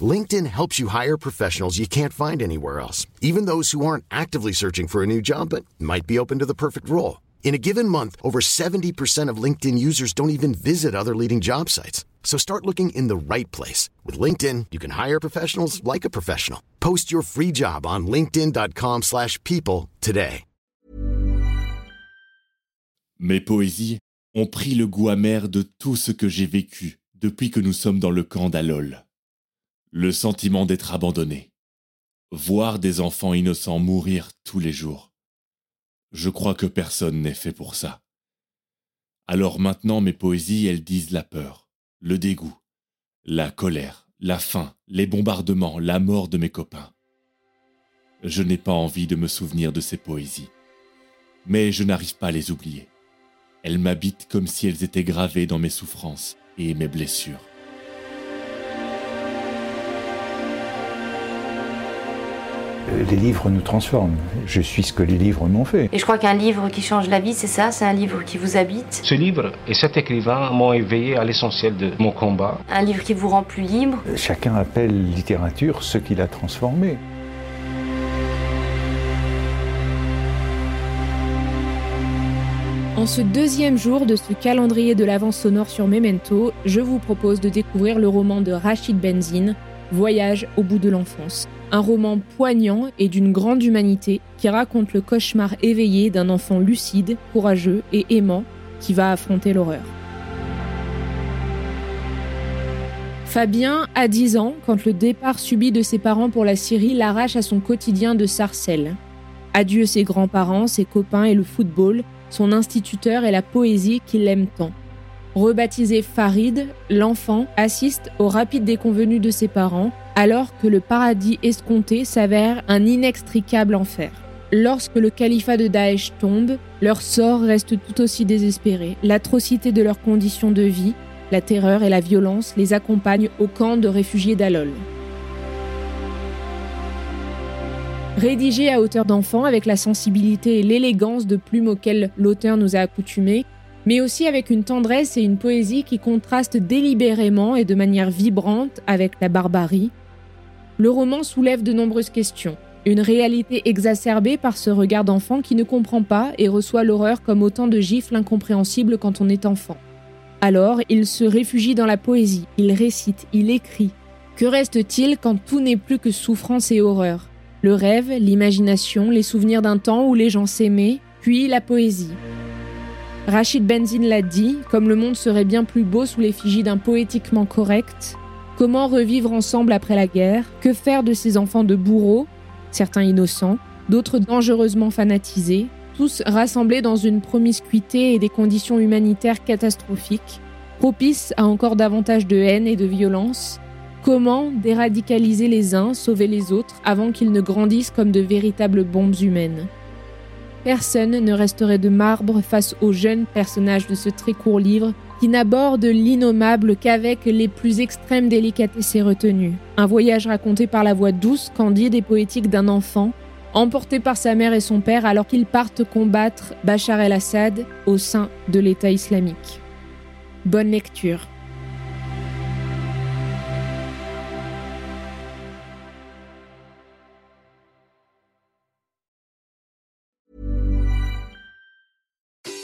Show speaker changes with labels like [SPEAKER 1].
[SPEAKER 1] LinkedIn helps you hire professionals you can't find anywhere else, even those who aren't actively searching for a new job but might be open to the perfect role. In a given month, over 70% of LinkedIn users don't even visit other leading job sites. So start looking in the right place. With LinkedIn, you can hire professionals like a professional. Post your free job on linkedin.com slash people today.
[SPEAKER 2] Mes poésies ont pris le goût amer de tout ce que j'ai vécu depuis que nous sommes dans le camp d'Alol. Le sentiment d'être abandonné. Voir des enfants innocents mourir tous les jours. Je crois que personne n'est fait pour ça. Alors maintenant mes poésies, elles disent la peur, le dégoût, la colère, la faim, les bombardements, la mort de mes copains. Je n'ai pas envie de me souvenir de ces poésies, mais je n'arrive pas à les oublier. Elles m'habitent comme si elles étaient gravées dans mes souffrances et mes blessures.
[SPEAKER 3] Les livres nous transforment. Je suis ce que les livres m'ont fait.
[SPEAKER 4] Et je crois qu'un livre qui change la vie, c'est ça, c'est un livre qui vous habite?
[SPEAKER 5] Ce livre et cet écrivain m'ont éveillé à l'essentiel de mon combat.
[SPEAKER 4] Un livre qui vous rend plus libre?
[SPEAKER 3] Chacun appelle littérature ce qu'il a transformé.
[SPEAKER 6] En ce deuxième jour de ce calendrier de l'avance sonore sur Memento, je vous propose de découvrir le roman de Rachid Benzine, Voyage au bout de l'enfance. Un roman poignant et d'une grande humanité qui raconte le cauchemar éveillé d'un enfant lucide, courageux et aimant qui va affronter l'horreur. Fabien a 10 ans quand le départ subi de ses parents pour la Syrie l'arrache à son quotidien de sarcelle. Adieu ses grands-parents, ses copains et le football, son instituteur et la poésie qu'il aime tant. Rebaptisé Farid, l'enfant assiste au rapide déconvenu de ses parents, alors que le paradis escompté s'avère un inextricable enfer. Lorsque le califat de Daesh tombe, leur sort reste tout aussi désespéré. L'atrocité de leurs conditions de vie, la terreur et la violence les accompagnent au camp de réfugiés d'Alol. Rédigé à hauteur d'enfant avec la sensibilité et l'élégance de plume auxquelles l'auteur nous a accoutumés, mais aussi avec une tendresse et une poésie qui contrastent délibérément et de manière vibrante avec la barbarie, le roman soulève de nombreuses questions. Une réalité exacerbée par ce regard d'enfant qui ne comprend pas et reçoit l'horreur comme autant de gifles incompréhensibles quand on est enfant. Alors, il se réfugie dans la poésie, il récite, il écrit. Que reste-t-il quand tout n'est plus que souffrance et horreur? Le rêve, l'imagination, les souvenirs d'un temps où les gens s'aimaient, puis la poésie. Rachid Benzine l'a dit, comme le monde serait bien plus beau sous l'effigie d'un poétiquement correct, comment revivre ensemble après la guerre, que faire de ces enfants de bourreaux, certains innocents, d'autres dangereusement fanatisés, tous rassemblés dans une promiscuité et des conditions humanitaires catastrophiques, propices à encore davantage de haine et de violence, comment déradicaliser les uns, sauver les autres, avant qu'ils ne grandissent comme de véritables bombes humaines. Personne ne resterait de marbre face aux jeunes personnages de ce très court livre qui n'aborde l'innommable qu'avec les plus extrêmes délicatesses et retenues. Un voyage raconté par la voix douce, candide et poétique d'un enfant, emporté par sa mère et son père alors qu'ils partent combattre Bachar el-Assad au sein de l'État islamique. Bonne lecture.